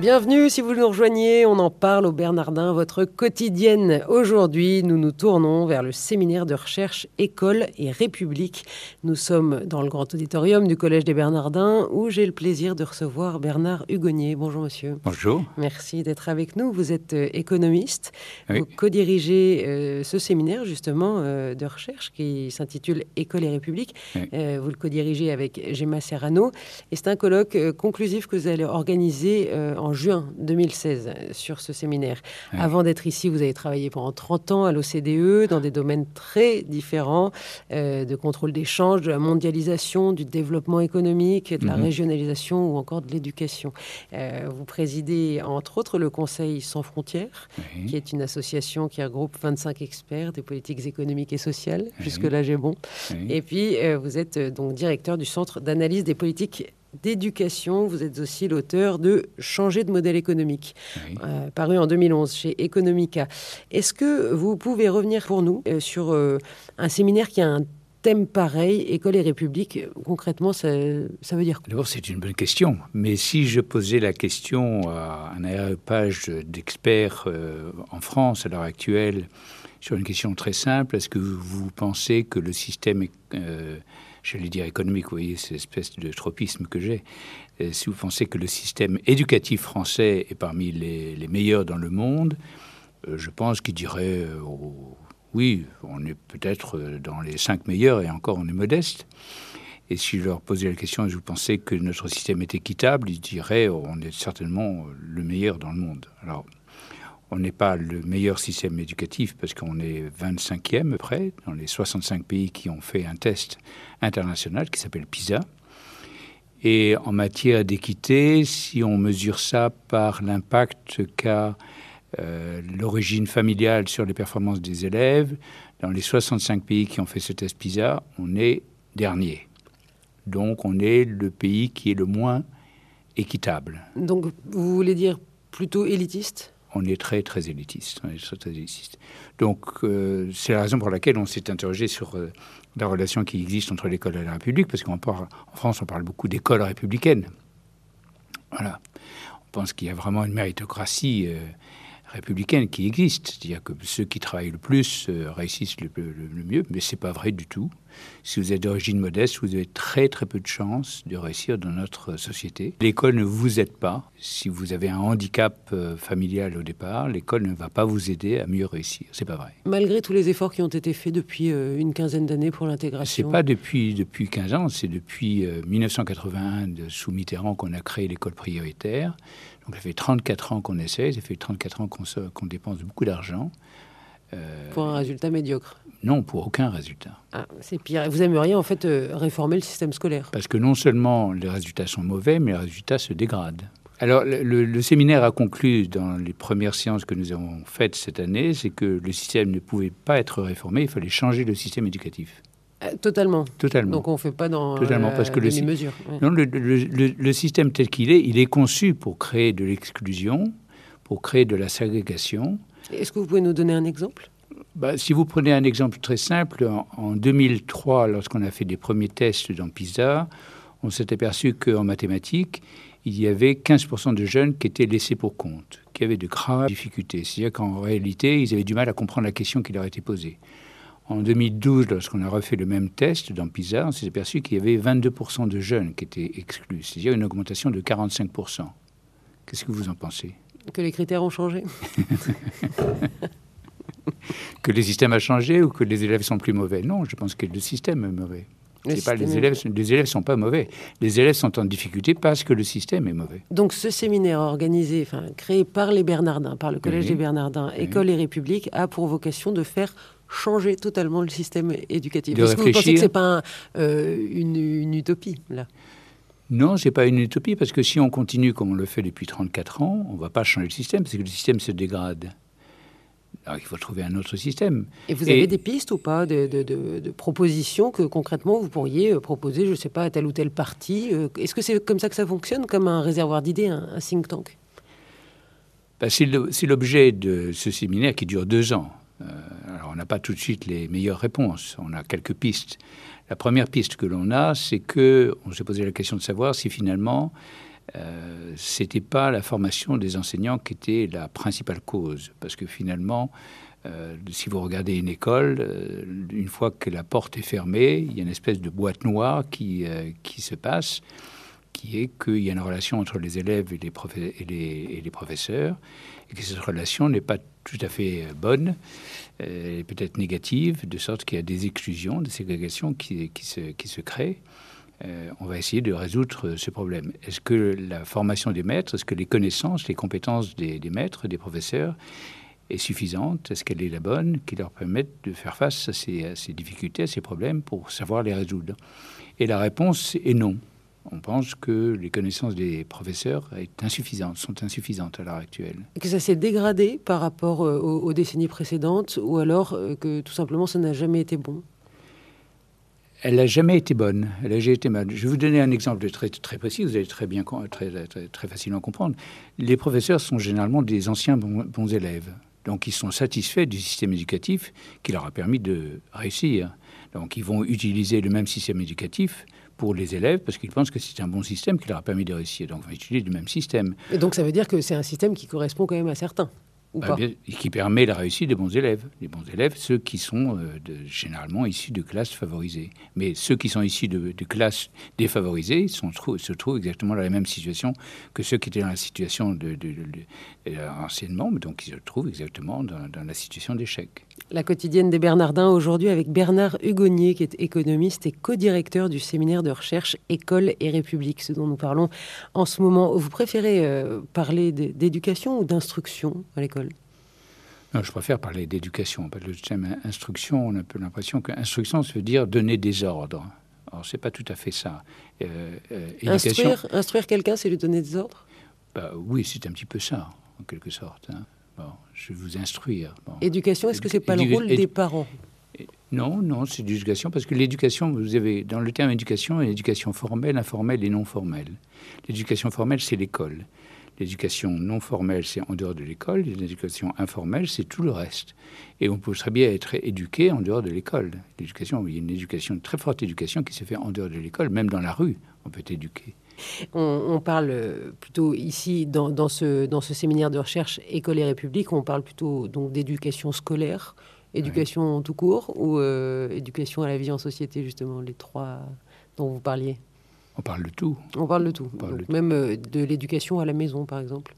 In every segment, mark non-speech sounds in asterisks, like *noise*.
Bienvenue si vous nous rejoignez, on en parle au Bernardin, votre quotidienne. Aujourd'hui, nous nous tournons vers le séminaire de recherche École et République. Nous sommes dans le grand auditorium du Collège des Bernardins où j'ai le plaisir de recevoir Bernard Hugonnier. Bonjour monsieur. Bonjour. Merci d'être avec nous. Vous êtes euh, économiste. Vous co-dirigez euh, ce séminaire justement euh, de recherche qui s'intitule École et République. vous le co-dirigez avec Gemma Serrano et c'est un colloque conclusif que vous allez organiser en en juin 2016 sur ce séminaire. Avant d'être ici, vous avez travaillé pendant 30 ans à l'OCDE dans des domaines très différents, euh, de contrôle d'échange, de la mondialisation, du développement économique, de la mhm. régionalisation ou encore de l'éducation. Euh, vous présidez entre autres le Conseil sans frontières, qui est une association qui regroupe 25 experts des politiques économiques et sociales. Jusque-là, j'ai bon. Et puis, euh, vous êtes donc directeur du Centre d'analyse des politiques d'éducation. Vous êtes aussi l'auteur de Changer de modèle économique, euh, paru en 2011 chez Economica. Est-ce que vous pouvez revenir pour nous euh, sur euh, un séminaire qui a un thème pareil, École et République, concrètement, ça, ça veut dire quoi? D'abord, c'est une bonne question. Mais si je posais la question à un aéropage d'experts en France à l'heure actuelle sur une question très simple, est-ce que vous pensez que le système j'allais dire économique, vous voyez, c'est espèce de tropisme que j'ai. Si vous pensez que le système éducatif français est parmi les, meilleurs dans le monde, euh, je pense qu'il dirait euh, oui, on est peut-être dans les cinq meilleurs et encore on est modeste. Et si je leur posais la question, je pensez que notre système est équitable, ils diraient on est certainement le meilleur dans le monde. Alors, on n'est pas le meilleur système éducatif parce qu'on est 25e près dans les 65 pays qui ont fait un test international qui s'appelle PISA. Et en matière d'équité, si on mesure ça par l'impact qu'a euh, l'origine familiale sur les performances des élèves, dans les 65 pays qui ont fait ce test PISA, on est dernier. Donc on est le pays qui est le moins équitable. Donc vous voulez dire plutôt élitiste? On est très très élitiste. Donc euh, c'est la raison pour laquelle on s'est interrogé sur euh, la relation qui existe entre l'école et la République, parce qu'en France on parle beaucoup d'école républicaine. Voilà. On pense qu'il y a vraiment une méritocratie euh, républicaine qui existe, c'est-à-dire que ceux qui travaillent le plus réussissent le, le mieux, mais c'est pas vrai du tout. Si vous êtes d'origine modeste, vous avez très très peu de chances de réussir dans notre société. L'école ne vous aide pas. Si vous avez un handicap euh, familial au départ, l'école ne va pas vous aider à mieux réussir. C'est pas vrai. Malgré tous les efforts qui ont été faits depuis euh, une quinzaine d'années pour l'intégration. C'est pas depuis depuis 15 ans, c'est depuis 1981 euh, sous Mitterrand qu'on a créé l'école prioritaire. Donc ça fait 34 ans qu'on essaie, ça fait 34 ans qu'on dépense beaucoup d'argent. Pour un résultat médiocre non, pour aucun résultat. Ah, c'est pire. Vous aimeriez en fait euh, réformer le système scolaire? Parce que non seulement les résultats sont mauvais, mais les résultats se dégradent. Alors, le, séminaire a conclu dans les premières séances que nous avons faites cette année, c'est que le système ne pouvait pas être réformé, il fallait changer le système éducatif. Euh, totalement. Totalement. Donc on ne fait pas dans totalement, parce que le, mesures. Non, le, le, système tel qu'il est, il est conçu pour créer de l'exclusion, pour créer de la ségrégation. Est-ce que vous pouvez nous donner un exemple? Bah, si vous prenez un exemple très simple, en, 2003, lorsqu'on a fait des premiers tests dans PISA, on s'est aperçu qu'en mathématiques, il y avait 15% de jeunes qui étaient laissés pour compte, qui avaient de graves difficultés. C'est-à-dire qu'en réalité, ils avaient du mal à comprendre la question qui leur était posée. En 2012, lorsqu'on a refait le même test dans PISA, on s'est aperçu qu'il y avait 22% de jeunes qui étaient exclus, c'est-à-dire une augmentation de 45%. Qu'est-ce que vous en pensez? Que les critères ont changé *laughs* que le système a changé ou que les élèves sont plus mauvais? Non, je pense que le système est mauvais. pas les élèves, les élèves sont pas mauvais. Les élèves sont en difficulté parce que le système est mauvais. Donc ce séminaire organisé, enfin créé par les Bernardins, par le Collège des Bernardins, École et République, a pour vocation de faire changer totalement le système éducatif. Est-ce que vous pensez que c'est pas euh, une, une, utopie là? Non, c'est pas une utopie parce que si on continue comme on le fait depuis 34 ans, on va pas changer le système parce que le système se dégrade. Alors il faut trouver un autre système. Et vous avez des pistes ou pas de, propositions que concrètement vous pourriez euh, proposer, je ne sais pas, à tel ou tel parti euh, Est-ce que c'est comme ça que ça fonctionne, comme un réservoir d'idées, un, think tank? Bah, C'est l'objet de ce séminaire qui dure deux ans. Euh, on n'a pas tout de suite les meilleures réponses. On a quelques pistes. La première piste que l'on a, c'est que on s'est posé la question de savoir si finalement euh, c'était pas la formation des enseignants qui était la principale cause, parce que finalement, euh, si vous regardez une école, euh, une fois que la porte est fermée, il y a une espèce de boîte noire qui, qui se passe, qui est qu'il y a une relation entre les élèves et les, professeurs, et que cette relation n'est pas tout à fait bonne, et peut-être négative, de sorte qu'il y a des exclusions, des ségrégations qui, se, créent. Euh, on va essayer de résoudre ce problème. Est-ce que la formation des maîtres, est-ce que les connaissances, les compétences des, maîtres, des professeurs est suffisante? Est-ce qu'elle est la bonne qui leur permette de faire face à ces, difficultés, à ces problèmes pour savoir les résoudre? Et la réponse est non. On pense que les connaissances des professeurs est sont insuffisantes à l'heure actuelle. Que ça s'est dégradé par rapport euh, aux, décennies précédentes ou alors euh, que tout simplement ça n'a jamais été bon? Elle n'a jamais été bonne. Elle a jamais été mal. Je vais vous donner un exemple très, très précis, vous allez très bien, très, très, très facilement comprendre. Les professeurs sont généralement des anciens bons, élèves. Donc, ils sont satisfaits du système éducatif qui leur a permis de réussir. Donc, ils vont utiliser le même système éducatif pour les élèves parce qu'ils pensent que c'est un bon système qui leur a permis de réussir. Donc, ils vont utiliser le même système. Et donc, ça veut dire que c'est un système qui correspond quand même à certains bah, qui permet la réussite des bons élèves. Les bons élèves, ceux qui sont euh, généralement issus de classes favorisées. Mais ceux qui sont issus de, classes défavorisées sont, se trouvent exactement dans la même situation que ceux qui étaient dans la situation de, de, euh, donc ils se trouvent exactement dans, dans la situation d'échec. La quotidienne des Bernardins aujourd'hui avec Bernard Hugonnier, qui est économiste et co-directeur du séminaire de recherche École et République, ce dont nous parlons en ce moment. Vous préférez euh, parler d'éducation ou d'instruction à l'école? Non, je préfère parler d'éducation. Le thème instruction, on a un peu l'impression qu'instruction, ça veut dire donner des ordres. Alors, c'est pas tout à fait ça. Euh, euh, instruire, instruire quelqu'un, c'est lui donner des ordres? Bah, Oui, c'est un petit peu ça, en quelque sorte. Hein je vais vous instruire. Éducation, est-ce que c'est pas le rôle des parents Non, non, c'est l'éducation parce que l'éducation, vous avez dans le terme éducation, a l'éducation formelle, informelle et non formelle. L'éducation formelle, c'est l'école. L'éducation non formelle, c'est en dehors de l'école. L'éducation informelle, c'est tout le reste. Et on peut très bien être éduqué en dehors de l'école. L'éducation, il y a une éducation, une très forte éducation qui se fait en dehors de l'école, même dans la rue, on peut être éduqué. On, parle plutôt ici, dans, ce, dans ce séminaire de recherche École et République, on parle plutôt donc d'éducation scolaire, éducation tout court ou euh, éducation à la vie en société, justement, les trois dont vous parliez? On parle de tout. On parle de tout. même euh, de l'éducation à la maison, par exemple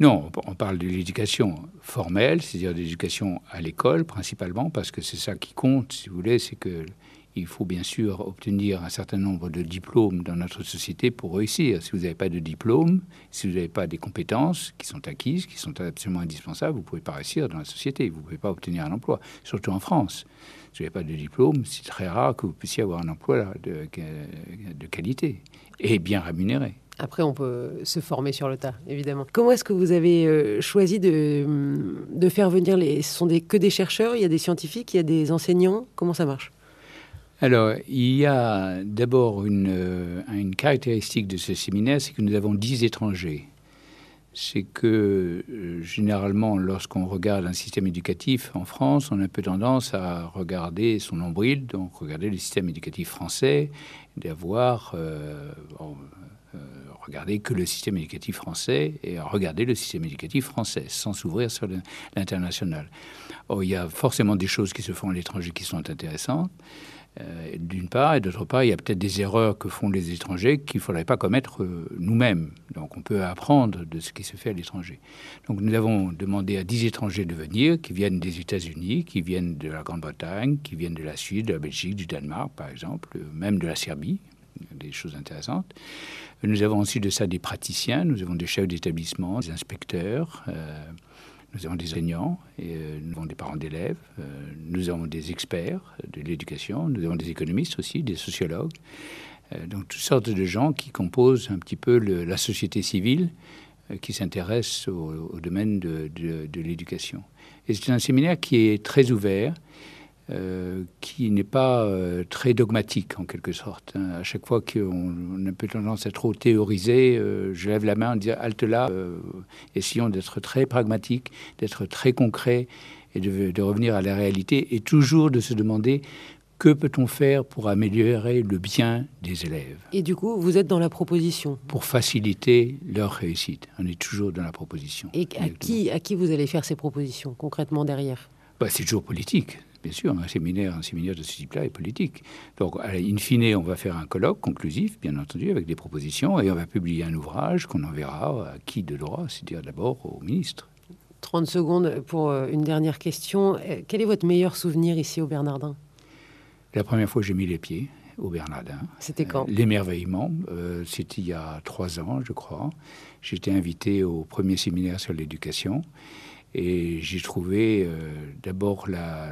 non, on parle de l'éducation formelle, c'est-à-dire de l'éducation à l'école principalement, parce que c'est ça qui compte, si vous voulez, c'est que il faut bien sûr obtenir un certain nombre de diplômes dans notre société pour réussir. Si vous n'avez pas de diplôme, si vous n'avez pas des compétences qui sont acquises, qui sont absolument indispensables, vous ne pouvez pas réussir dans la société. Vous ne pouvez pas obtenir un emploi, surtout en France. Si vous n'avez pas de diplôme, c'est très rare que vous puissiez avoir un emploi de, de qualité et bien rémunéré. Après, on peut se former sur le tas, évidemment. Comment est-ce que vous avez euh, choisi de, faire venir les... Ce sont que des chercheurs, il y a des scientifiques, il y a des enseignants. Comment ça marche? Alors, il y a d'abord une, euh, une, caractéristique de ce séminaire, c'est que nous avons dix étrangers. C'est que euh, généralement, lorsqu'on regarde un système éducatif en France, on a un peu tendance à regarder son nombril, donc regarder le système éducatif français, d'avoir euh, regardé que le système éducatif français et regarder le système éducatif français sans s'ouvrir sur l'international. il y a forcément des choses qui se font à l'étranger qui sont intéressantes. Euh, d'une part, et d'autre part, il y a peut-être des erreurs que font les étrangers qu'il ne faudrait pas commettre euh, nous-mêmes. Donc on peut apprendre de ce qui se fait à l'étranger. Donc nous avons demandé à 10 étrangers de venir, qui viennent des États-Unis, qui viennent de la Grande-Bretagne, qui viennent de la Suisse, de la Belgique, du Danemark, par exemple, même de la Serbie, des choses intéressantes. Nous avons ensuite de ça des praticiens, nous avons des chefs d'établissement, des inspecteurs. Nous avons des enseignants, euh, nous avons des parents d'élèves, euh, nous avons des experts de l'éducation, nous avons des économistes aussi, des sociologues, euh, donc toutes sortes de gens qui composent un petit peu la société civile qui s'intéresse au, domaine de, de l'éducation. Et c'est un séminaire qui est très ouvert. Euh, qui n'est pas euh, très dogmatique en quelque sorte. Hein. À chaque fois qu'on a un peu tendance à trop théoriser, euh, je lève la main en disant halte là, essayons d'être très pragmatique, d'être très concret et de, de, revenir à la réalité et toujours de se demander que peut-on faire pour améliorer le bien des élèves? Et du coup, vous êtes dans la proposition Pour faciliter leur réussite. On est toujours dans la proposition. Et à qui, à qui vous allez faire ces propositions concrètement derrière? Bah, C'est toujours politique bien sûr, un séminaire, un séminaire de ce type-là est politique. Donc, in fine, on va faire un colloque conclusif, bien entendu, avec des propositions, et on va publier un ouvrage qu'on enverra à qui de droit, c'est-à-dire d'abord au ministre. 30 secondes pour euh, une dernière question. Euh, quel est votre meilleur souvenir ici au Bernardin? La première fois que j'ai mis les pieds au Bernardin. C'était quand? Euh, L'émerveillement. C'était il y a trois ans, je crois. J'étais invité au premier séminaire sur l'éducation. Et j'ai trouvé euh, d'abord la,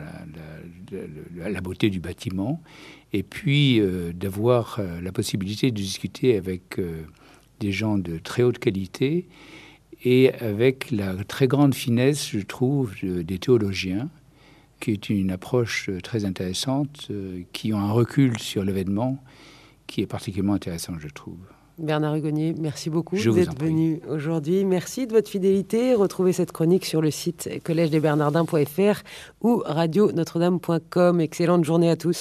beauté du bâtiment, et puis euh, d'avoir euh, la possibilité de discuter avec des gens de très haute qualité et avec la très grande finesse, je trouve, des théologiens, qui est une approche très intéressante, qui ont un recul sur l'événement qui est particulièrement intéressant, je trouve. Bernard Hugonnier, merci beaucoup d'être venu aujourd'hui. Merci de votre fidélité. Retrouvez cette chronique sur le site collège des Bernardins.fr ou radio-notre-dame.com. Excellente journée à tous.